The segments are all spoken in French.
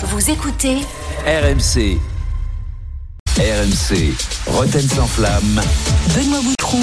Vous écoutez RMC. RMC. Roten sans flamme. Benoît Boutron,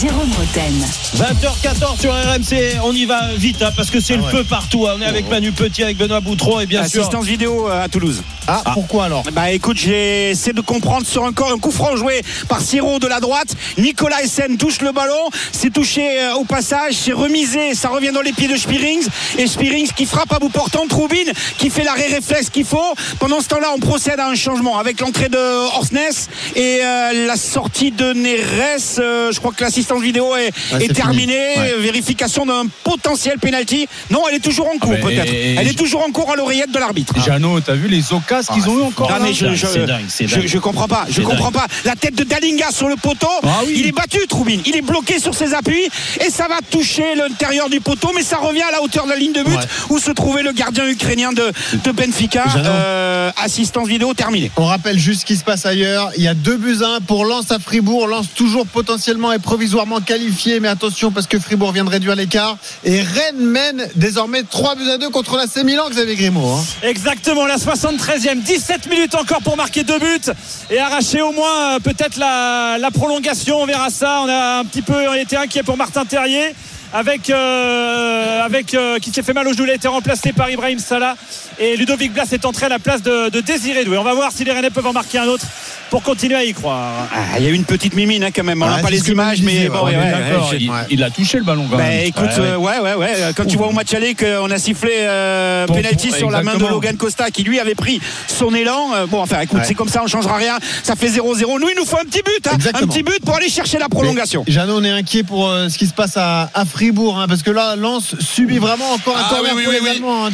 Jérôme Roten. 20h14 sur RMC, on y va vite hein, parce que c'est le feu partout. hein. On est avec Manu Petit, avec Benoît Boutron et bien sûr. Assistance vidéo euh, à Toulouse. Ah, pourquoi alors Bah écoute, j'ai essayé de comprendre sur un corps un coup franc joué par Siro de la droite. Nicolas Essen touche le ballon, c'est touché euh, au passage, c'est remisé, ça revient dans les pieds de Spirings et Spirings qui frappe à bout portant, Troubine qui fait l'arrêt réflexe qu'il faut. Pendant ce temps-là, on procède à un changement avec l'entrée de Orsnes et euh, la sortie de Neres. Euh, je crois que l'assistance vidéo est, est terminée. Ouais. Vérification d'un potentiel penalty. Non, elle est toujours en cours Ah, peut-être. Elle est toujours en cours à l'oreillette de l'arbitre. Jeannot, t'as vu les occasions qu'ils ont eu encore Ah, là mais je, je, C'est dingue, c'est je- dingue. je comprends pas, je comprends pas. La tête de Dalinga sur le poteau, Ah oui. il est battu, Troubine. Il est bloqué sur ses appuis et ça va toucher l'intérieur du poteau, mais ça revient à la hauteur de la ligne de but Ouais. où se trouvait le gardien ukrainien de, de Benfica. Euh, assistance vidéo terminée. On rappelle juste ce qui se passe ailleurs. Il y a deux buts à un pour Lens à Fribourg. Lens toujours potentiellement et provisoirement qualifié, mais attention parce que Fribourg vient de réduire l'écart. Et Rennes mène désormais 3 buts à 2 contre l'AC Milan, Xavier Grimaud. hein. Exactement, la 73e, 17 minutes encore pour marquer deux buts et arracher au moins euh, peut-être la, prolongation. On verra ça. On a un petit peu été inquiet pour Martin Terrier. Avec, euh, avec euh, qui s'est fait mal au genou, il a été remplacé par Ibrahim Salah et Ludovic Blas est entré à la place de, de Désiré Doué. On va voir si les Rennais peuvent en marquer un autre pour continuer à y croire. Ah, Il y a eu une petite mimine hein, quand même. On Ah, n'a pas c'est ce les images, mais bon, ouais, ouais, il, il a touché le ballon quand Bah même. écoute, Ouais, euh, ouais, ouais, ouais. Quand tu vois au match aller qu'on a sifflé euh, penalty sur la main de. Logan Costa qui lui avait pris son élan. bon, enfin, écoute, Ouais. c'est comme ça, on changera rien. Ça fait 0-0. Nous, il nous faut un petit but, hein, un petit but pour aller chercher la prolongation. Jeannot, on est inquiet pour euh, ce qui se passe à, à Fribourg, hein, parce que là, Lens subit vraiment encore un Ah corner oui, oui, pour oui, les oui. Allemands, hein,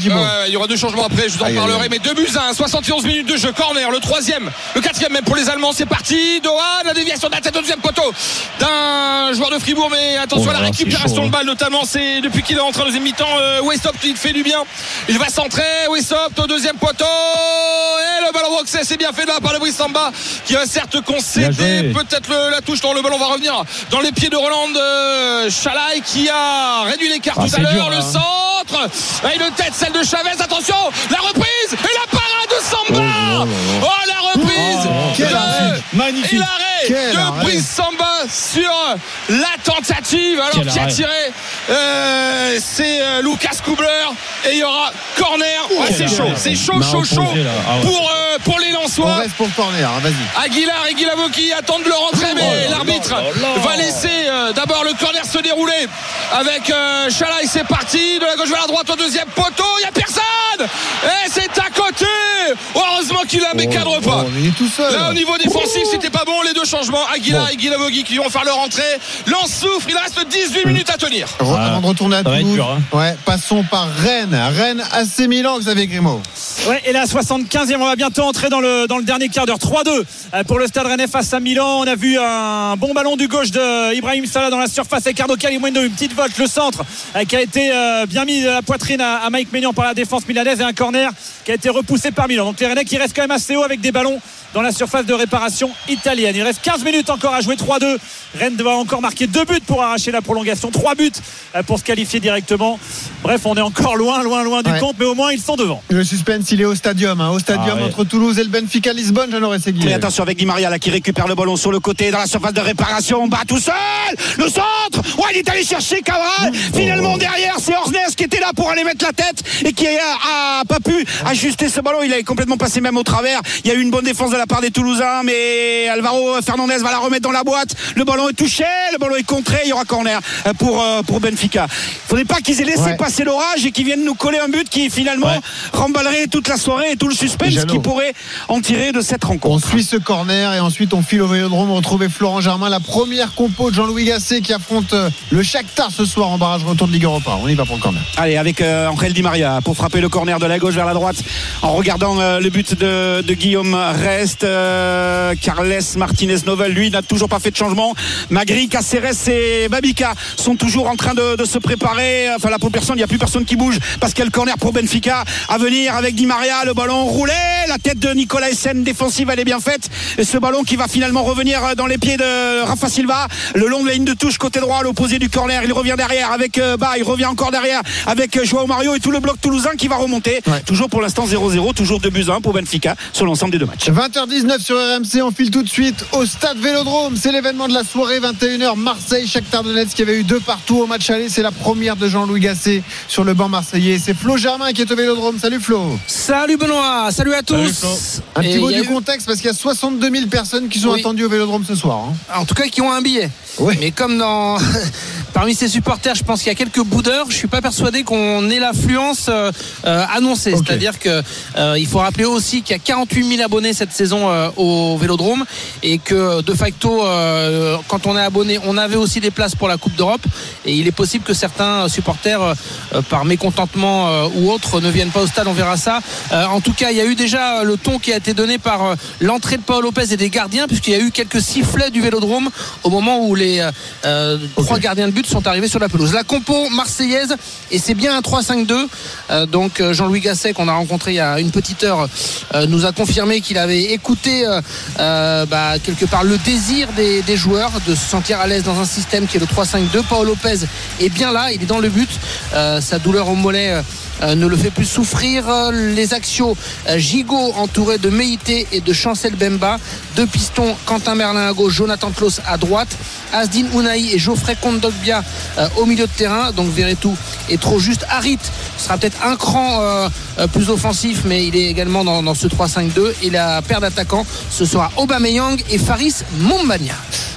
il y aura deux changements après, je vous en Aïe, parlerai. aïe. Mais deux buts à 1, 71 minutes de jeu, corner, le troisième, le quatrième même pour les Allemands, c'est parti. Dohan, la déviation de la tête au deuxième poteau d'un joueur de Fribourg, mais attention Oh à la récupération chaud, de balle, notamment, c'est depuis qu'il est rentré en deuxième mi-temps, euh, Westop, il fait du bien. Il va centrer, Westop au deuxième poteau, et le ballon boxé, c'est bien fait là par le Samba, qui va certes concéder peut-être la touche, dans le ballon va revenir dans les pieds de Roland euh, Chalai, qui a réduit l'écart Ah, tout à l'heure, le là. centre. Et une tête celle de Chavez attention. La reprise. Et la parade de Samba oh, la reprise Oh, quel de- arrêt. et Magnifique. l'arrêt de. Brice Samba sur la tentative. Alors qui a tiré euh, c'est euh, Lucas Kubler et il y aura corner Ouais, quel c'est chaud c'est chaud chaud chaud. Ah pour, euh, pour les On Lensois reste pour le corner, hein, vas-y. Aguilar et Guilavoki attendent de le rentrer, mais Oh là l'arbitre va laisser euh, d'abord le corner se dérouler avec euh, Chalai. C'est parti de la gauche vers la droite au deuxième poteau. Il n'y a personne et c'est qu'il la cadre pas. Oh, il est tout seul. Là au niveau défensif c'était pas bon les deux changements Aguilar et Guilavogi qui vont faire leur entrée Lance souffre il reste 18 minutes à tenir Ah, Avant de retourner à Toulouse, dur, hein. ouais, passons par Rennes. Rennes AC Milan, Xavier Grimaud. Ouais, et la 75e, on va bientôt entrer dans le, dans le dernier quart d'heure. 3-2 euh, pour le Stade Rennais face à Milan. On a vu un bon ballon du gauche de Ibrahim Salah dans la surface avec Ricardo Calimundo, une petite volte, le centre euh, qui a été euh, bien mis à la poitrine à, à Mike Maignan par la défense milanaise et un corner qui a été repoussé par Milan. Donc les Rennais qui restent quand même assez haut avec des ballons dans la surface de réparation italienne. Il reste 15 minutes encore à jouer 3-2. Rennes doit encore marquer deux buts pour arracher la prolongation, trois buts euh, pour se qualifier directement. Bref, on est encore loin, loin, loin du Ouais. compte, mais au moins ils sont devant. Le suspense, il est au stadium. hein, au stadium Ah ouais. entre Toulouse et le Benfica Lisbonne, Jeannot Rességui. Et attention avec Di Maria là qui récupère le ballon sur le côté dans la surface de réparation. Bat tout seul. Le centre. Ouais, il est allé chercher Cabral. Finalement derrière, c'est Orsnes qui était là pour aller mettre la tête et qui a, a pas pu ajuster ce ballon. Il est complètement passé même au travers. Il y a eu une bonne défense de la part des Toulousains, mais Alvaro Fernandez va la remettre dans la boîte. Le ballon est touché, le ballon est contré. Il y aura corner euh, pour euh, pour Benfica. Il faudrait pas qu'ils aient laissé Ouais. passer l'orage et qu'ils viennent nous coller un but qui finalement Ouais. remballerait toute la soirée et tout le suspense Jeannot. qui pourrait en tirer de cette On rencontre. suit ce corner et ensuite on file au Vélodrome retrouver Florent Germain, la première compo de Jean-Louis Gasset qui affronte euh, le Shakhtar ce soir en barrage retour de Ligue Europa. On y va pour le corner. Allez, avec euh, Angel Di Maria pour frapper le corner de la gauche vers la droite en regardant euh, le but de, de Guillaume Euh, Carles Martinez Novel, lui, n'a toujours pas fait de changement. Magri, Caceres et Babica sont toujours en train de, de se préparer. Enfin, là, pour personne, il n'y a plus personne qui bouge parce qu'il y a le corner pour Benfica à venir avec Di Maria. Le ballon roulé, La tête de Nicolas Essen défensive, elle est bien faite. Et ce ballon qui va finalement revenir dans les pieds de Rafa Silva. Le long de la ligne de touche côté droit, à l'opposé du corner. Il revient derrière avec Bah, il revient encore derrière avec euh, Joao Mario et tout le bloc toulousain qui va remonter. Ouais. Toujours pour l'instant 0-0, toujours 2 buts à 1 pour Benfica sur l'ensemble des deux matchs. 20h19 sur RMC, on file tout de suite au stade Vélodrome. C'est l'événement de la soirée, 21h, Marseille, Shakhtar Donetsk qui avait eu deux partout au match aller. C'est la première de Jean-Louis Gasset sur le banc marseillais. C'est Flo Germain qui est au Vélodrome. Salut Flo. Salut Benoît, salut à Salut, tous. Un petit Et mot du eu- contexte parce qu'il y a 62 000 personnes qui sont Oui. attendues au Vélodrome ce soir. hein. En tout cas, qui ont un billet. Oui. Mais comme dans parmi ces supporters, je pense qu'il y a quelques boudeurs. Je suis pas persuadé qu'on ait l'affluence euh, euh, annoncée. C'est-à-dire que euh, il faut rappeler aussi qu'il y a 48 000 abonnés cette saison euh, au Vélodrome et que de facto, euh, quand on est abonné, on avait aussi des places pour la Coupe d'Europe. Et il est possible que certains supporters, euh, par mécontentement ou autre, ne viennent pas au stade. On verra ça. En tout cas, il y a eu déjà le ton qui a été donné par l'entrée de Paul Lopez et des gardiens, puisqu'il y a eu quelques sifflets du Vélodrome au moment où les euh, trois gardiens de but sont arrivés sur la pelouse. La compo marseillaise, et c'est bien un 3-5-2. Euh, donc Jean-Louis Gasset, qu'on a rencontré il y a une petite heure, euh, nous a confirmé qu'il avait écouté euh, euh, bah, quelque part le désir des, des joueurs de se sentir à l'aise dans un système qui est le 3-5-2. Paul Lopez est bien là, il est dans le but. Euh, sa douleur au mollet. Euh, ne le fait plus souffrir. Les Axios, euh, Gigot entouré de Meïté et de Chancel Bemba. Deux pistons, Quentin Merlin à gauche, Jonathan Klaus à droite. Asdin Ounaï et Geoffrey Kondogbia euh, au milieu de terrain. Donc Verretou est trop juste. Harit sera peut-être un cran plus offensif, mais il est également dans, dans ce 3-5-2. Et la paire d'attaquants, ce sera Aubameyang et Faris Mombagna.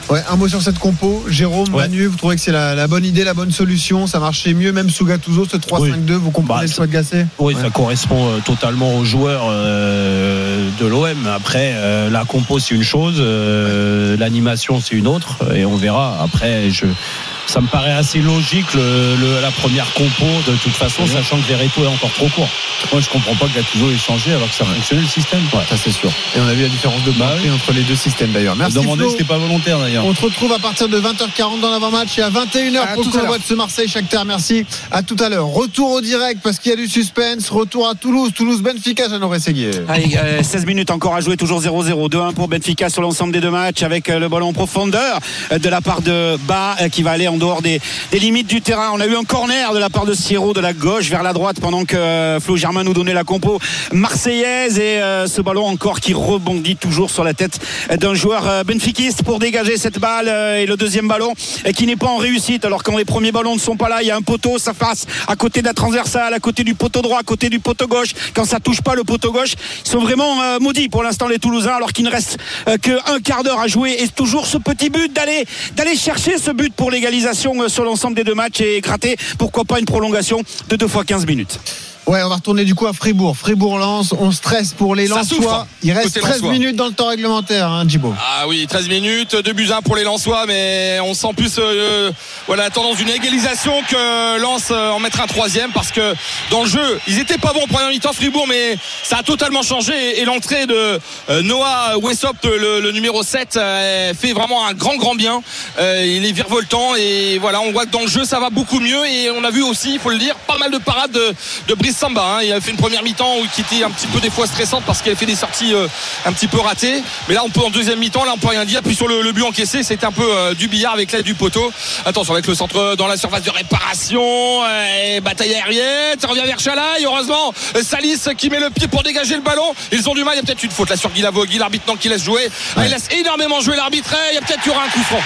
Ouais, un mot sur cette compo. Jérôme, Ouais. Manu, vous trouvez que c'est la, la bonne idée, la bonne solution? Ça marchait mieux, même sous Gattuso, ce 3-5-2. Vous comprenez Bah, le choix de Gasset? Oui, Ouais. ça correspond euh, totalement aux joueurs euh, de l'OM. Après, euh, la compo, c'est une chose, euh, l'animation, c'est une autre, et on verra. Après, je, ça me paraît assez logique le, le- la première compo, de toute façon, sachant que Verreto est encore trop court. Moi, je comprends pas que Gattuso ait changé alors que ça fonctionnait le système. Ça, c'est sûr. Et on a vu la différence de Bah oui. entre les deux systèmes d'ailleurs. Merci. Demandez, c'était pas volontaire d'ailleurs. On te retrouve à partir de 20h40 dans l'avant-match et à 21h À pour tout le à convoi l'heure. de ce Marseille Shakhtar. Merci. À tout à l'heure. Retour au direct parce qu'il y a du suspense. Retour à Toulouse. Toulouse Benfica, Jeannot Rességuier. Allez, euh, 16 minutes encore à jouer, toujours 0-0. 2-1 pour Benfica sur l'ensemble des deux matchs avec euh, le ballon en profondeur euh, de la part de Bas euh, qui va aller en dehors des, limites du terrain. On a eu un corner de la part de Sierro de la gauche vers la droite pendant que euh, Flo Germain nous donnait la compo marseillaise. Et euh, ce ballon encore qui rebondit toujours sur la tête d'un joueur euh, benfiquiste pour dégager cette balle et le deuxième ballon qui n'est pas en réussite. Alors quand les premiers ballons ne sont pas là il y a un poteau ça passe à côté de la transversale à côté du poteau droit à côté du poteau gauche. Quand ça touche pas le poteau gauche ils sont vraiment maudits pour l'instant les Toulousains alors qu'il ne reste qu'un quart d'heure à jouer. Et toujours ce petit but d'aller d'aller chercher ce but pour l'égalisation euh, sur l'ensemble des deux matchs et gratter pourquoi pas une prolongation de deux fois 15 minutes Ouais, on va retourner du coup à Fribourg. Fribourg-Lens. On stresse pour les Lensois. souffre, Il reste côté 13 Lensois. minutes dans le temps réglementaire, hein, Djibo. Ah oui, 13 minutes, 2 buts 1 pour les Lensois, mais on sent plus euh, voilà, la tendance d'une égalisation que Lens euh, en mettre un troisième parce que dans le jeu, ils étaient pas bons en première mi-temps Fribourg, mais ça a totalement changé et, et l'entrée de euh, Noah Wessop, le, le numéro 7, euh, fait vraiment un grand grand bien. Euh, il est virevoltant et voilà, on voit que dans le jeu ça va beaucoup mieux et on a vu aussi, il faut le dire, pas mal de parades de, de Brice Samba. hein. Il a fait une première mi-temps où- qui était un petit peu des fois stressante parce qu'elle fait des sorties euh, un petit peu ratées. Mais là, on peut en deuxième mi-temps, là, on peut rien dire. Puis sur le, le but encaissé, c'était un peu euh, du billard avec l'aide du poteau. Attention avec le centre dans la surface de réparation, euh, et bataille aérienne, ça revient vers Chalaï. Heureusement, euh, Salis qui met le pied pour dégager le ballon. Ils ont du mal. Il y a peut-être une faute là sur Guy l'arbitre non qui laisse jouer. Ah, il laisse énormément jouer l'arbitre. Et Il y a peut-être y aura un coup franc.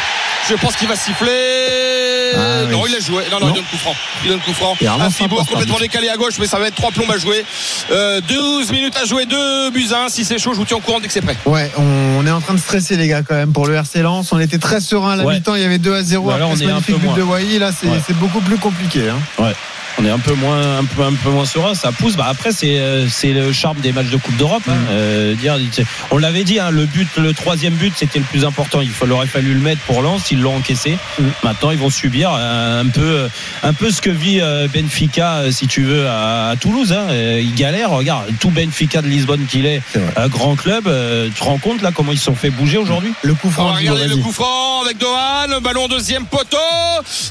Je pense qu'il va siffler. Ah, non, oui. il laisse joué. Non, non, Non. il donne coup franc. Il donne coup franc. Un Fribourg complètement décalé à gauche, mais ça va être trois plombes à jouer. Euh, 12 minutes à jouer, 2 buts à 1. Si c'est chaud, je vous tiens au courant dès que c'est prêt. Ouais, on est en train de stresser les gars quand même pour le RC Lens. On était très serein à la Ouais. mi-temps, il y avait 2 à 0 Bah après on ce est un magnifique peu but moins. de Wai. Là, c'est Ouais. beaucoup plus compliqué. hein. On est un peu moins un peu un peu moins serein ça pousse. Bah après c'est euh, c'est le charme des matchs de Coupe d'Europe hein. Euh, dire on l'avait dit hein, le but le troisième but c'était le plus important. Il aurait fallu le mettre pour Lens ils l'ont encaissé. Maintenant ils vont subir euh, un peu un peu ce que vit euh, Benfica euh, si tu veux à, à Toulouse hein. Euh, ils galèrent. Regarde tout Benfica de Lisbonne qu'il est un grand club euh, tu te rends compte là comment ils se sont fait bouger aujourd'hui? Le coup On franc, va Djibo, regarder le coup franc avec Dohan, ballon deuxième poteau,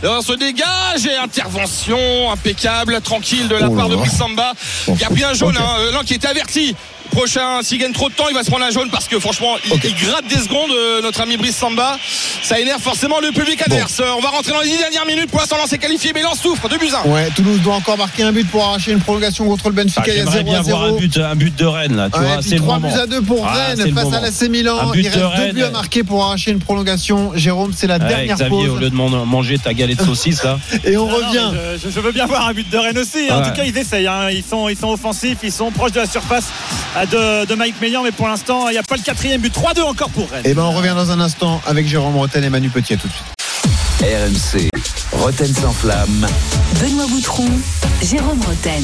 on se dégage et intervention impeccable, tranquille de la Oh part de là. Brice Samba, qui a un jaune, Ok. hein, euh, non, qui était averti. Prochain, s'il gagne trop de temps, il va se prendre un jaune parce que franchement, il, il gratte des secondes, euh, notre ami Brice Samba. Ça énerve forcément le public adverse. Euh, On va rentrer dans les 10 dernières minutes. Pour l'instant, Lens est qualifié, mais Lens souffre. 2 buts 1. Ouais, Toulouse doit encore marquer un but pour arracher une prolongation contre le Benfica. Ah, il y a J'aimerais 0 bien voir un 0. but, un but de Rennes là. Tu Ouais, vois, c'est le 3 moment. buts à 2 pour Ah, c'est Rennes face à l'AC Milan. Un but Il reste de 2 Rennes. buts à marquer pour arracher une prolongation. Jérôme, c'est la Ouais, dernière Xavier, pause. au lieu de man- manger ta galette de saucisse là. Et on non, revient. je, veux bien voir un but de Rennes aussi. En tout cas, ils essayent. hein. Ils, sont, ils sont offensifs, ils sont proches de la surface de, de Mike Maignan. Mais pour l'instant, il n'y a pas le quatrième but. 3-2 encore pour Rennes. Et ben on revient dans un instant avec Jérôme Rotel et Manu Petit. À tout de suite. RMC, Roten sans flamme. Benoît Boutron, Jérôme Roten.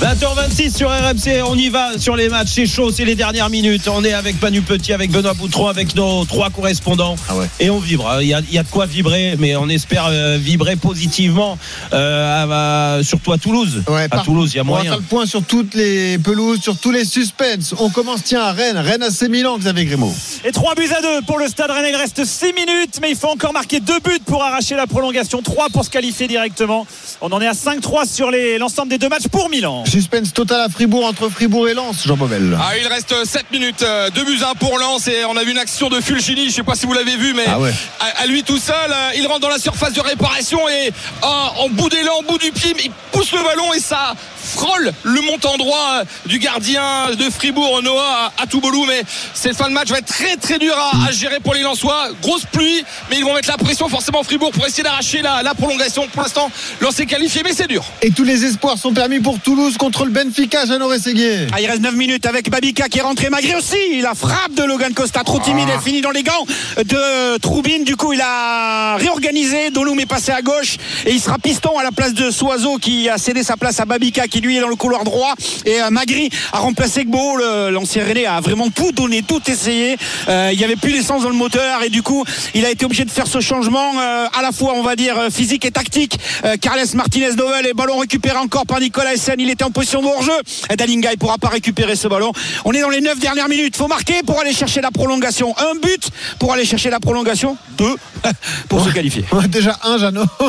20h26 sur RMC, on y va sur les matchs, c'est chaud, c'est les dernières minutes. On est avec Manu Petit, avec Benoît Boutron, avec nos trois correspondants. Ah ouais. Et on vibre. Il y, a, il y a de quoi vibrer, mais on espère euh, vibrer positivement, euh, à- à- surtout à Toulouse. Ouais, à par- Toulouse, il y a On va moyen. faire le point sur toutes les pelouses, sur tous les suspens. On commence tiens à Rennes. Rennes AC Milan, Xavier Grimaud. Et 3 buts à 2 pour le Stade Rennais. Il reste 6 minutes, mais il faut encore marquer 2 buts pour arracher la prolongation. 3 pour se qualifier directement. On en est à 5-3 sur l'ensemble des deux matchs pour Milan. Suspense total à Fribourg entre Fribourg et Lens, Jean Bobel. Ah, il reste 7 minutes, 2 buts 1 pour Lens et on a vu une action de Fulgini, je sais pas si vous l'avez vu mais Ah ouais. à, à lui tout seul, euh, il rentre dans la surface de réparation et ah, en bout d'élan, en bout du pied, il pousse le ballon et ça frôle le montant droit euh, du gardien de Fribourg Noah à, à Touboulou mais cette fin de match va être très très dur à, à gérer pour les Lensois grosse pluie mais ils vont mettre la pression forcément Fribourg pour essayer d'arracher la, la prolongation pour l'instant Lens est qualifié mais c'est dur Et tous les espoirs sont permis pour Toulouse contre le Benfica, Jeannot Rességuier. Ah, il reste 9 minutes avec Babika qui est rentré Magri aussi. La frappe de Logan Costa, trop timide, elle finit dans les gants de Troubine. Du coup, il a réorganisé. Doloum est passé à gauche et il sera piston à la place de Soiseau qui a cédé sa place à Babika qui lui est dans le couloir droit. Et euh, Magri a remplacé Gbo. L'ancien René a vraiment tout donné, tout essayé. Euh, il n'y avait plus d'essence dans le moteur et du coup, il a été obligé de faire ce changement euh, à la fois, on va dire, physique et tactique. Carles Martinez Dovel et ballon récupéré encore par Nicolas Essen. Il était en position de hors-jeu. Et Dalinga, il pourra pas récupérer ce ballon. On est dans les 9 dernières minutes. Faut marquer pour aller chercher la prolongation. Un but pour aller chercher la prolongation. Deux pour se qualifier. Déjà un, Jeannot. Oui,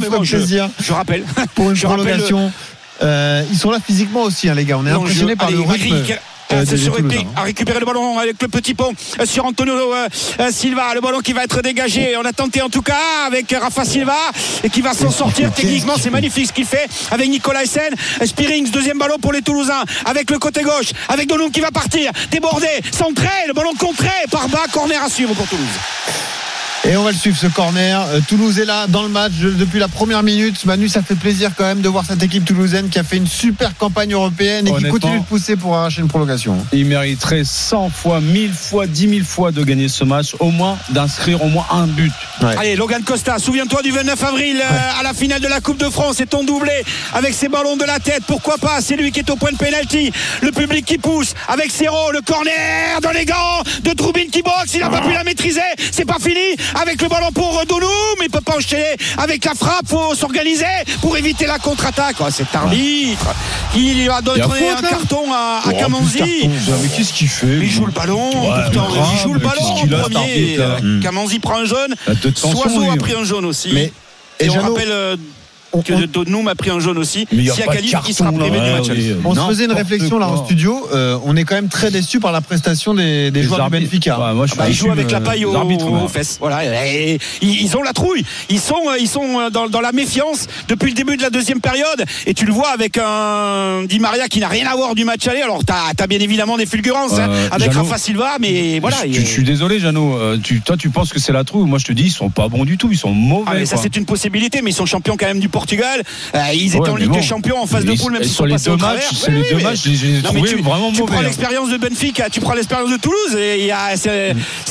bon, je, je rappelle. pour une je rappelle, prolongation. Euh, ils sont là physiquement aussi, hein, les gars. On est impressionnés par allez, le rythme. euh, sur hein. a récupéré le ballon avec le petit pont euh, sur Antonio euh, Silva le ballon qui va être dégagé on a tenté en tout cas avec Rafa Silva et qui va s'en sortir techniquement c'est magnifique ce qu'il fait avec Nicolas Essen Spirings deuxième ballon pour les Toulousains avec le côté gauche avec Donoum qui va partir débordé centré le ballon contré par bas corner à suivre pour Toulouse Et on va le suivre ce corner. Euh, Toulouse est là dans le match depuis la première minute. Manu, ça fait plaisir quand même de voir cette équipe toulousaine qui a fait une super campagne européenne et qui continue de pousser pour arracher une prolongation. Il mériterait 100 fois, 1000 fois, 10 000 fois de gagner ce match, au moins d'inscrire au moins un but. Allez, Logan Costa, souviens-toi du 29 avril euh, à la finale de la Coupe de France et ton doublé avec ses ballons de la tête. Pourquoi pas? C'est lui qui est au point de pénalty. Le public qui pousse avec Serrault, le corner dans les gants de Troubine qui boxe. Il n'a pas pu la maîtriser. C'est pas fini avec le ballon pour Donoum. Il peut pas enchaîner avec la frappe. Faut s'organiser pour éviter la contre-attaque. Oh, cet arbitre, il va donner un carton à, à Oh. Mais qu'est-ce qu'il fait Il joue le ballon, Ouais, pourtant, mais il joue le mais ballon en premier. Euh, Kamanzi prend un jaune. Soiseau a pris un jaune aussi. Mais- et, et on Jeannot, rappelle euh, que on- Donoum a pris un jaune aussi. Si de Cali, il sera privé du match. On se faisait une réflexion là en studio. Euh, on est quand même très déçus par la prestation des, joueurs du. Benfica. Je Bah, ils jouent déçu, avec la paille aux, fesses. Voilà. Ils, ont la trouille. Ils sont, euh, ils sont euh, dans, dans la méfiance depuis le début de la deuxième période. Et tu le vois avec un Di Maria qui n'a rien à voir du match aller. Alors, tu as, bien évidemment des fulgurances hein, avec Jeannot, Rafa Silva, mais voilà. je, suis désolé, Jeannot. tu, toi, tu penses que c'est la trouille. Moi, je te dis, ils sont pas bons du tout. Ils sont mauvais. Ah, mais ça c'est une possibilité, mais ils sont champions quand même du Portugal. Euh, ils étaient Ouais, en Ligue bon. des Champions en phase de poule, même ils- s'ils sont les passés deux au matchs, travers. c'est les deux matchs, je les ai trouvés tu, vraiment tu mauvais, prends hein. l'expérience de Benfica, tu prends l'expérience de Toulouse, et il y a-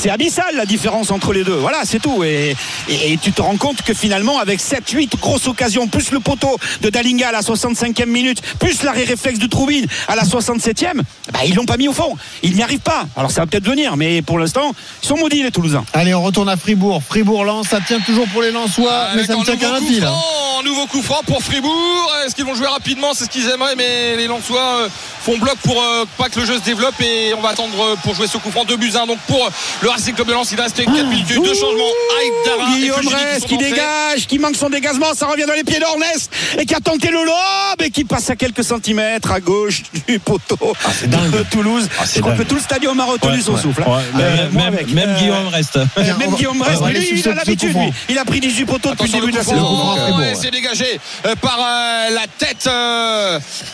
c'est abyssal la différence entre les deux. Voilà, c'est tout. Et, et- et tu te rends compte que finalement, avec 7-8 grosses occasions, plus le poteau de Dalinga à la 65e minute, plus l'arrêt réflexe de Troubine à la 67e, bah, ils l'ont pas mis au fond. Ils n'y arrivent pas. Alors ça va peut-être venir, mais pour l'instant, ils sont maudits les Toulousains. Allez, on retourne à Fribourg. Fribourg-Lens, ça tient toujours pour les Lensois, mais Avec ça ne un tient qu'à nouveau un coup fil. hein. franc un nouveau coup franc pour Fribourg. Est-ce qu'ils vont jouer rapidement? C'est ce qu'ils aimeraient, mais les Lensois euh, font bloc pour euh, pas que le jeu se développe et on va attendre euh, pour jouer ce coup franc. 2 buts 1 donc pour le Racing Club de Lens. Il reste 4 minutes. Deux changements. Aïdara Guillaume qui Rest qui dégage, qui manque son dégagement, ça revient dans les pieds d'Ornest et qui a tenté le lob et qui passe à quelques centimètres à gauche du poteau de Toulouse. Je crois que tout le stadium a retenu Ouais, son ouais. souffle. Ouais, Euh, même, avec. même Euh, Guillaume reste. euh, même Guillaume Rest, lui, il a l'habitude, lui. Il a pris 18 poteaux depuis le début de la saison. franc, euh, c'est dégagé euh, par euh, la tête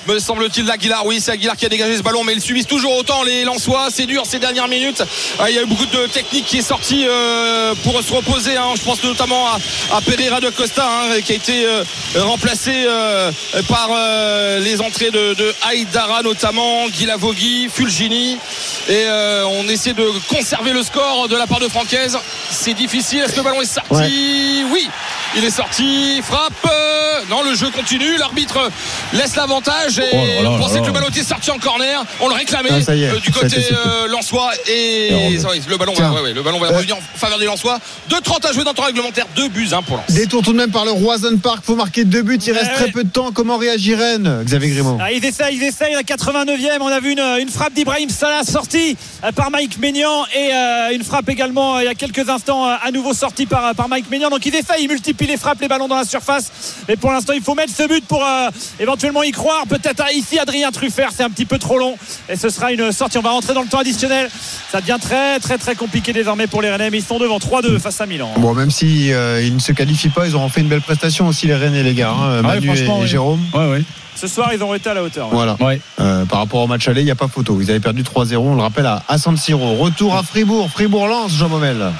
me semble-t-il d'Aguilar oui c'est Aguilar qui a dégagé ce ballon mais ils subissent toujours autant les Lensois c'est dur ces dernières minutes Ah, il y a eu beaucoup de technique qui est sortie euh, pour se reposer hein. je pense notamment à, à Pereira de Costa hein, qui a été euh, remplacé euh, par les entrées de, de Haïdara notamment Guilavogui Fulgini. Et on essaie de conserver le score de la part de Francaise. C'est difficile. Est-ce que le ballon est sorti? Ouais. oui il est sorti frappe euh, non le jeu continue l'arbitre laisse l'avantage et Oh là là on pensait là que le ballon était sorti en corner on le réclamait Ah, est, euh, du côté euh, Lensois et le ballon Tiens. va, ouais, ouais, le ballon va Euh, revenir en faveur des Lensois 2-30 à jouer dans le temps réglementaire 2 buts 1 pour Lens Détour tout de même par le Roison Park. Faut marquer deux buts. Il reste Ouais. très peu de temps. Comment réagit Rennes, Xavier Grimaud Ah, ils essayent, ils essayent. La 89e, on a vu une, une frappe d'Ibrahim Salah sortie par Mike Maignan et euh, une frappe également il y a quelques instants à nouveau sortie par, par Mike Maignan. Donc ils essayent, ils multiplient les frappes, les ballons dans la surface. Mais pour l'instant, il faut mettre ce but pour euh, éventuellement y croire. Peut-être ici Adrien Truffert, c'est un petit peu trop long et ce sera une sortie. On va rentrer dans le temps additionnel. Ça devient très très très compliqué désormais pour les Rennais. Mais ils sont devant 3-2 face à Milan. Bon, même si euh, ils ne se qualifient pas, ils auront fait une belle prestation aussi les Rennes et les gars. hein, Ah Manu et, franchement, et oui. Jérôme. Ouais, ouais. Ce soir, ils ont été à la hauteur. Voilà. Ouais. Euh, par rapport au match aller, il n'y a pas photo. Ils avaient perdu 3-0, on le rappelle, à, à San Siro. Retour à Fribourg. Fribourg-Lens, Jean Momel.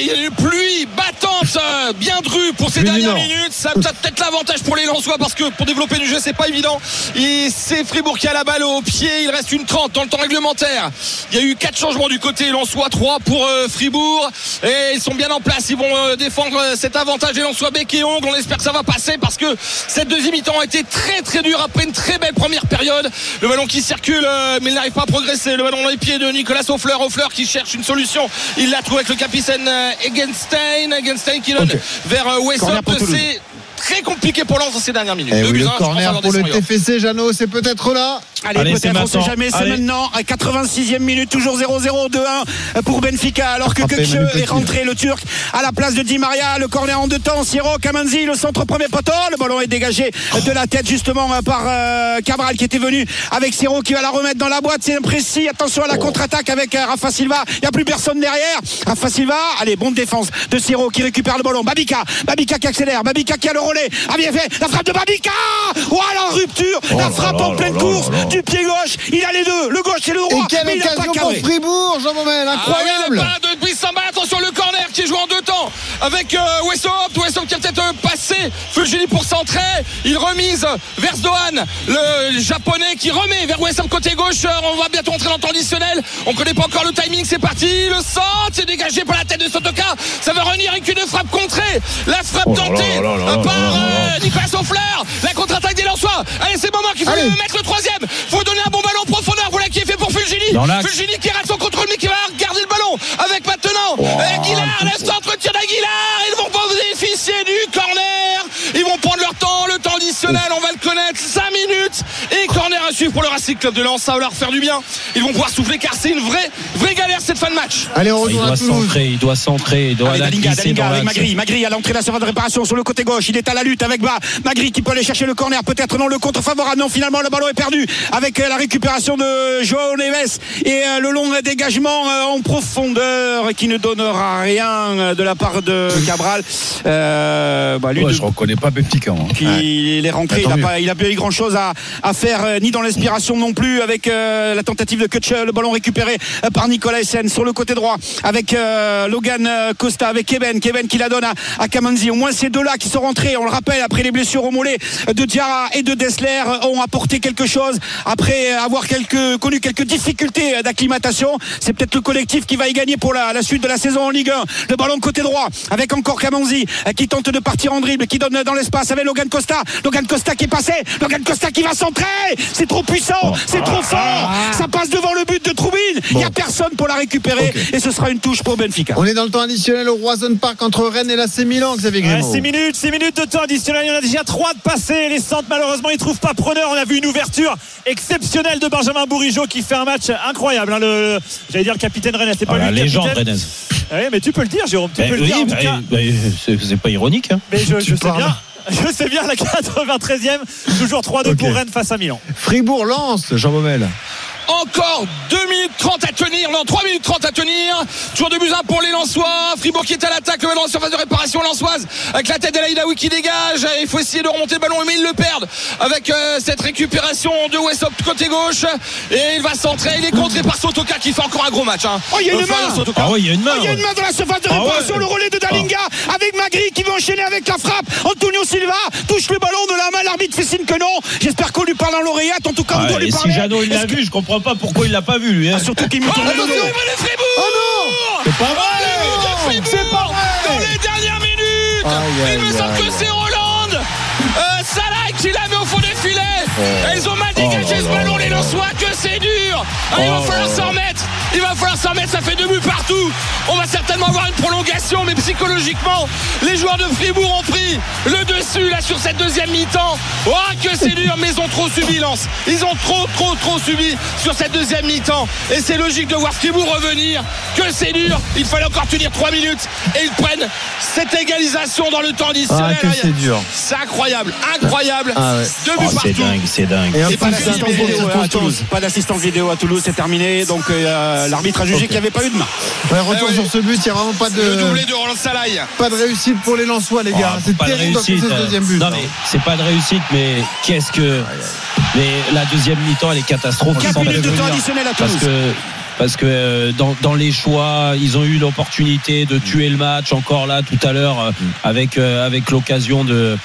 Il y a une pluie battante, euh, bien drue pour ces dernières minutes. Ça a peut-être l'avantage pour les Lensois parce que pour développer du jeu, c'est pas évident. Et c'est Fribourg qui a la balle au pied. Il reste une 30 dans le temps réglementaire. Il y a eu quatre changements du côté Lensois, 3 pour euh, Fribourg. Et ils sont bien en place. Ils vont euh, défendre cet avantage des Lensois bec et ongle. On espère que ça va passer parce que cette deuxième mi-temps a été très très dure après une très belle première période. Le ballon qui circule, euh, mais il n'arrive pas à progresser. Le ballon dans les pieds de Nicolas Offleur. Offleur qui cherche une solution. Il l'a trouvé avec le capitaine euh, Egenstein. Egenstein qui donne Ok. vers euh. C'est très compliqué pour Lens dans ces dernières minutes. Et Deux oui, buts, le corner pour le. TFC, Jeannot, c'est peut-être là. Allez, peut-être, on sait jamais, c'est maintenant. À 86e minute, toujours 0-0, 2-1 pour Benfica, alors que Manu est rentré, le Turc, à la place de Di Maria, le corner en deux temps, Siro, Kamanzi, le centre premier poteau, le ballon est dégagé de la tête justement par euh, Cabral qui était venu avec Siro qui va la remettre dans la boîte, c'est imprécis, attention à la contre-attaque avec euh, Rafa Silva, il n'y a plus personne derrière, Rafa Silva, allez, bonne défense de Siro qui récupère le ballon, Babika, Babika qui accélère, Babika qui a le ah bien fait, la frappe de Babika, oh la rupture, la frappe en pleine course du pied gauche, il a les deux, le gauche et le Et droit, quelle mais il n'a pas occasion pour. Fribourg, Jean Momel. Ah oui, Incroyable. le pas de attention le corner qui est joué en deux temps avec euh, Wessop, Wessop qui a peut-être euh, passé. Fulgini pour centrer, il remise vers Dohan, le japonais qui remet vers Wessop côté gauche, Euh, on va bientôt entrer dans le temps additionnel, on connaît pas encore le timing, c'est parti, le centre, c'est dégagé par la tête de Sotoka, ça va revenir avec une frappe contrée, la frappe Oh tentée là là là là par euh, Nicolas Sonfleur, la contre-attaque des Lensois, allez c'est le moment qu'il faut Allez. mettre le troisième, faut donner un bon ballon en qui est fait pour Fulgini. Fulgini qui rate son contrôle mais qui va garder le ballon avec maintenant. Euh, Aguilar, le centre tir d'Aguilar, ils vont pas bénéficier du corner, ils vont prendre leur temps, le temps additionnel, on va le connaître, 5 minutes et corner à suivre pour le Racing Club de Lens, ça va leur faire du bien, ils vont pouvoir souffler car c'est une vraie, vraie galère cette fin de match. Allez, on Il retourne doit à Toulouse. centrer, il doit centrer, il doit Avec Dalinga, Dalinga. Magri, Magri à l'entrée de la surface de réparation sur le côté gauche, il est à la lutte avec Bas, Magri qui peut aller chercher le corner, peut-être non le contre favorable, non finalement le ballon est perdu avec euh, la récupération de Joao Neves et euh, le long dégagement euh, en profondeur qui ne donnera rien de la part de Cabral. Euh, bah, lui Ouais, de- je reconnais pas Benfica. hein. qui il est rentré, Bah, il n'a pas, il a pas eu grand chose à, à faire ni dans l'inspiration non plus avec euh, la tentative de Kutch, le ballon récupéré euh, par Nicolas Essen sur le côté droit avec euh, Logan Costa, avec Kevin, Kevin qui la donne à, à Kamanzi. Au moins ces deux-là qui sont rentrés, on le rappelle, après les blessures au mollet de Diarra et de Dessler ont apporté quelque chose après avoir quelques, connu quelques difficultés d'acclimatation. C'est peut-être le collectif qui va y gagner pour la, suite de la saison en Ligue 1. Le ballon côté droit avec encore Kamanzi qui tente de partir en dribble, qui donne dans l'espace avec Logan Costa. Logan Costa qui est passé, Logan Costa qui va centrer. C'est trop puissant, c'est trop fort. Ça passe devant le but de Troubine Il n'y a personne pour la récupérer et ce sera une touche pour Benfica. On est dans le temps additionnel au Roison Park entre Rennes et l'AC Milan, Xavier Ouais, Grimaud. 6 minutes, 6 minutes de temps additionnel. Il y en a déjà 3 de passés. Les centres, malheureusement, ils trouvent pas preneur. On a vu une ouverture exceptionnelle de Benjamin Bourigeau qui fait un match incroyable. hein. Le, le- j'allais dire le capitaine Rennes. C'est pas Ah, lui la légende. Rennes. Ouais, mais tu peux le dire, Jérôme. Tu Ben peux le oui, dire. ben, ben, c'est c'est pas ironique. hein. Mais je, sais parles. bien. Je sais bien la 93e. Toujours 3-2 Ok. pour Rennes face à Milan. Fribourg lance, Jean Baumel. Encore 2 minutes 30 à tenir, non 3 minutes 30 à tenir. Toujours de buts 1 pour les Lensois. Fribourg qui est à l'attaque, le ballon en surface de réparation lensoise avec la tête d'Elaïdaoui qui dégage. Il faut essayer de remonter le ballon, mais ils le perdent avec euh, cette récupération de Westop côté gauche. Et il va centrer. Il est contré par Sotoka qui fait encore un gros match. hein. Oh, il y a une Florian main. Sotoka. Ah il y a une main. Oh, il y a une main dans la surface de Ah réparation, ouais. le relais de Dalinga avec Magri qui va enchaîner avec la frappe. Antonio Silva touche le ballon de la main, l'arbitre fait signe que non. J'espère qu'on lui parle dans l'oreillette, en tout cas on Ah, doit lui et si parler. Jeannot il l'a vu, je comprends pas pourquoi il l'a pas vu lui. hein. Ah, surtout qu'il me Oh, le dos. Oh non C'est pas vrai. Oh, c'est pas vrai. Dans les dernières minutes Aïe, Il me aïe, semble aïe, que c'est Roland euh, Salah qui la met au fond des filets Et Ils ont mal dégagé Oh là ce là. ballon les. Lensois que c'est dur. Il va Oh falloir s'en remettre. Il va falloir s'en remettre, ça fait deux buts partout. On va certainement avoir une prolongation mais psychologiquement les joueurs de Fribourg ont pris le dessus là sur cette deuxième mi-temps. Oh que c'est dur mais ils ont trop subi Lens. Ils ont trop trop trop subi sur cette deuxième mi-temps. Et c'est logique de voir Fribourg revenir. Que c'est dur. Il fallait encore tenir 3 minutes et ils prennent cette égalisation dans le temps additionnel. Ah, que c'est dur. c'est incroyable incroyable. Ah ouais. deux Oh, buts c'est partout. dingue, c'est dingue. Et un Et pas peu d'assistance d'instant pour vidéo à circonstance. Toulouse. Pas d'assistance vidéo à Toulouse, c'est terminé. Donc euh, l'arbitre a jugé qu'il n'y avait pas eu de main. Ouais, retour Eh oui. sur ce but, il n'y a vraiment pas le doublé de, de Roland Salaï pas de réussite pour les Lensois, les Oh, gars. c'est pas de terrible réussite. ce euh, deuxième but. Non hein. mais c'est pas de réussite, mais qu'est-ce que. Mais la deuxième mi-temps, elle est catastrophique. 4 sans minutes de temps prévenir. additionnel à Parce Toulouse. que parce que euh, dans, dans les choix, ils ont eu l'opportunité de tuer le match encore là tout à l'heure euh, avec euh, avec l'occasion de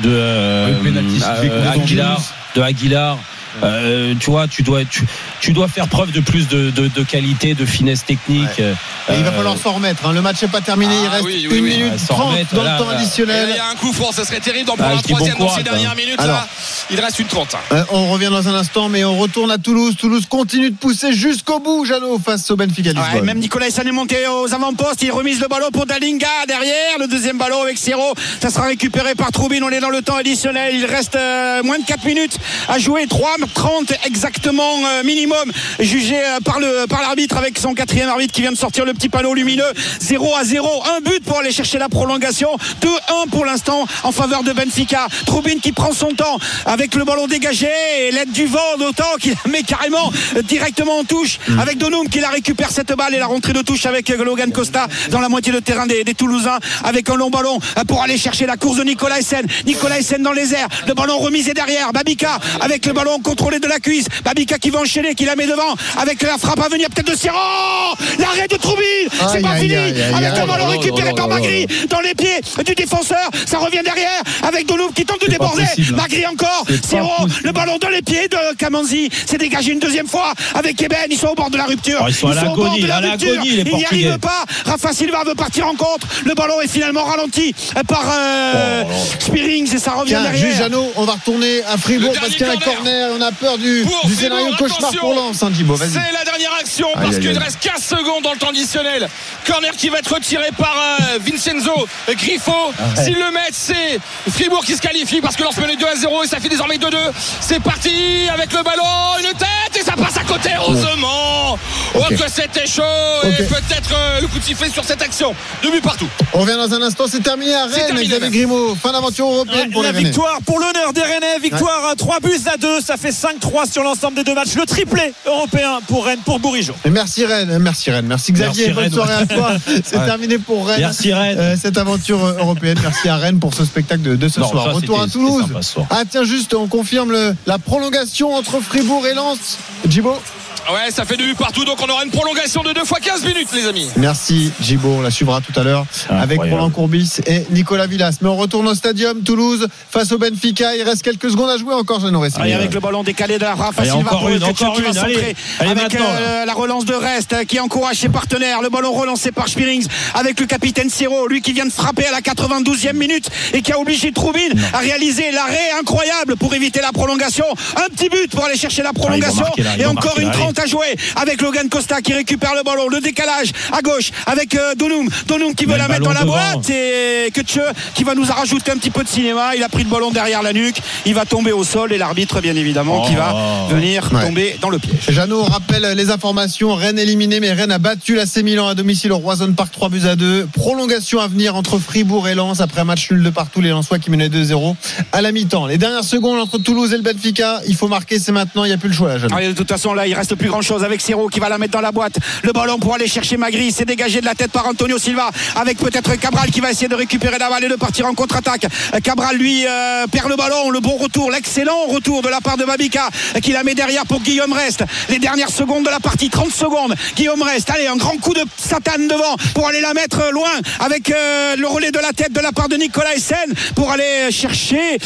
de euh, euh, Aguilar. De Aguilar. Euh, tu vois, tu dois tu, tu dois faire preuve de plus de, de, de qualité, de finesse technique. Et il va Euh, falloir s'en remettre. hein. Le match n'est pas terminé. il Ah reste oui, oui, 1 oui. minute Ouais, s'en 30 remettre, dans là, le temps là. Additionnel. il y a un coup franc, ça serait terrible d'en prendre Ah, un je dis bon troisième dans ces dernières hein. minutes. Alors. là. Il reste une trente. Euh, on revient dans un instant, mais on retourne à Toulouse. Toulouse continue de pousser jusqu'au bout, Jeannot, face au Benfica Ouais, même Nicolas Hassan est monté aux avant-postes. Il remise le ballon pour Dalinga derrière. Le deuxième ballon avec Sero. Ça sera récupéré par Troubine. On est dans le temps additionnel. Il reste euh, moins de 4 minutes à jouer. 3-30 exactement euh, minimum. Jugé euh, par le par l'arbitre avec son quatrième arbitre qui vient de sortir le petit panneau lumineux. 0 à 0. Un but pour aller chercher la prolongation. 2-1 pour l'instant en faveur de Benfica. Troubine qui prend son temps avec le ballon dégagé et l'aide du vent d'autant qu'il met carrément directement en touche avec Donum qui la récupère cette balle et la rentrée de touche avec Logan Costa dans la moitié de terrain des, des Toulousains avec un long ballon euh, pour aller chercher la course de Nicolas Essen. Nicolas Essen dans les airs. Le ballon remisé derrière. Babika avec le ballon contrôlé de la cuisse. Babika qui va enchaîner, qui la met devant avec la frappe à venir peut-être de Siro. L'arrêt de Troubine. C'est pas fini. Avec un ballon Oh, récupéré oh, par oh, oh, Magri dans les pieds du défenseur. Ça revient derrière avec Donum qui tente de déborder. Magri encore. Possible. le ballon dans les pieds de Kamanzi. C'est dégagé une deuxième fois avec Eben. Ils sont au bord de la rupture. Oh, ils sont à au bord l'agonie, Ils n'y arrivent pas. Rafa Silva veut partir en contre. Le ballon est finalement ralenti par euh, Spearings et ça revient derrière. juste on va retourner à Fribourg Le parce dernier qu'il y a un corner. On a peur du, Pour du Fribourg, scénario cauchemar attention. pour Lens, hein. C'est la dernière action Aïe, parce qu'il aïe. reste 15 secondes dans le temps additionnel. Corner qui va être retiré par euh, Vincenzo Griffo. Ah S'ils le mettent, c'est Fribourg qui se qualifie parce que Lens menait 2 à 0 et ça fait désormais 2-2. C'est parti avec le ballon, une tête ça passe à côté, heureusement. Oh que c'était chaud et peut-être euh, le coup de sifflet sur cette action. Deux buts partout. On revient dans un instant. C'est terminé à Rennes. terminé, Xavier même. Grimaud. Fin d'aventure européenne Ouais, pour la les Rennais. victoire pour l'honneur des Rennais, victoire à 3 buts à 2, ça fait 5-3 sur l'ensemble des deux matchs. Le triplé européen pour Rennes, pour Bourigeau. Et Merci Rennes, merci Rennes, merci Xavier, Merci bonne Rennes. soirée à toi. C'est Ouais. terminé pour Rennes. Merci Rennes. Euh, cette aventure euh, européenne. Merci à Rennes pour ce spectacle de, de ce Non, soir. ça, Retour à Toulouse. c'était sympa ce soir. Ah tiens juste, on confirme le- la prolongation entre Fribourg et Lens. Djibo Ouais, ça fait deux buts partout donc on aura une prolongation de 2 fois 15 minutes les amis. Merci Djibo, on la suivra tout à l'heure avec. Roland Courbis et Nicolas Villas. Mais on retourne au stadium Toulouse face au Benfica. Il reste quelques secondes à jouer encore, je n'aurais Allez, avec le ballon décalé de Rafa Allez, Silva encore pour le une, encore qui va une, allez. centrer Allez, avec euh, la relance de Rest euh, qui encourage ses partenaires. Le ballon relancé par Spirings avec le capitaine Siro, lui qui vient de frapper à la 92e minute et qui a obligé Troubine à réaliser l'arrêt incroyable pour éviter la prolongation. Un petit but pour aller chercher la prolongation marquer là, ils et encore marquer une là, allez. compte à jouer avec Logan Costa qui récupère le ballon. Le décalage à gauche avec euh, Donum. Donum qui veut la mettre dans la boîte et Kutche qui va nous rajouter un petit peu de cinéma. Il a pris le ballon derrière la nuque. Il va tomber au sol et l'arbitre, bien évidemment, qui va Oh. venir Ouais. tomber dans le piège. Jeannot rappelle les informations. Rennes éliminé, mais Rennes a battu l'AC Milan à domicile au Roison Park 3 buts à 2. Prolongation à venir entre Fribourg et Lens après un match nul de partout. Les Lensois qui menaient 2-0 à la mi-temps. Les dernières secondes entre Toulouse et le Benfica. Il faut marquer, c'est maintenant. Il n'y a plus le choix là, Jeannot. Ah, de toute façon, là, il reste plus grand chose avec Siro qui va la mettre dans la boîte. Le ballon pour aller chercher Magri. C'est dégagé de la tête par Antonio Silva avec peut-être Cabral qui va essayer de récupérer la balle et de partir en contre-attaque. Euh, Cabral, lui, euh, perd le ballon. Le bon retour, l'excellent retour de la part de Babika euh, qui la met derrière pour Guillaume Reste. Les dernières secondes de la partie, 30 secondes. Guillaume Reste. Allez, un grand coup de satane devant pour aller la mettre loin avec le relais de la tête de la part de Nicolas Essen pour aller chercher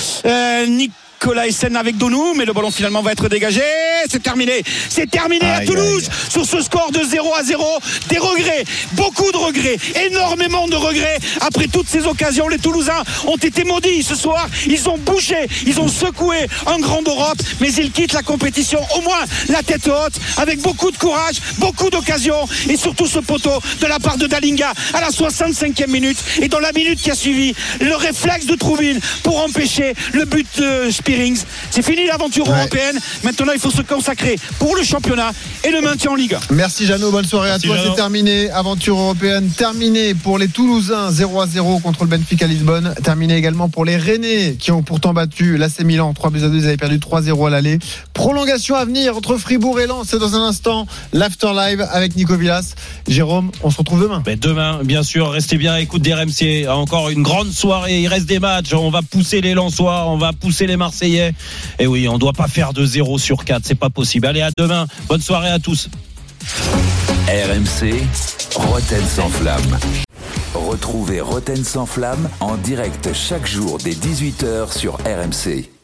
Nicolas Essen avec Donou, mais le ballon finalement va être dégagé. C'est terminé. C'est terminé à Aïe, Toulouse sur ce score de 0 à 0. Des regrets, beaucoup de regrets, énormément de regrets. Après toutes ces occasions, les Toulousains ont été maudits ce soir. Ils ont bougé, ils ont secoué un grand d'Europe, mais ils quittent la compétition au moins la tête haute, avec beaucoup de courage, beaucoup d'occasions et surtout ce poteau de la part de Dalinga à la 65e minute et dans la minute qui a suivi, le réflexe de Trouville pour empêcher le but de Spearings. C'est fini l'aventure Ouais. européenne. Maintenant, il faut se consacrer pour le championnat et le maintien en Ligue 1. Merci Jeannot, bonne soirée Merci, à toi. C'est terminé. Aventure européenne terminée pour les Toulousains 0 à 0 contre le Benfica Lisbonne. Terminé également pour les Rennais qui ont pourtant battu l'AC Milan 3 buts à 2. Ils avaient perdu 3-0 à l'aller. Prolongation à venir entre Fribourg et Lens. C'est dans un instant l'After Live avec Nico Villas. Jérôme, on se retrouve demain. Demain, bien sûr, restez bien à l'écoute des RMC. Encore une grande soirée. Il reste des matchs. On va pousser les Lensois, on va pousser les Marseillais. Et oui, on doit pas faire de 0 sur 4. C'est pas possible. Allez, à demain. Bonne soirée à tous. RMC, Roten sans flamme. Retrouvez Roten sans flamme en direct chaque jour dès 18h sur RMC.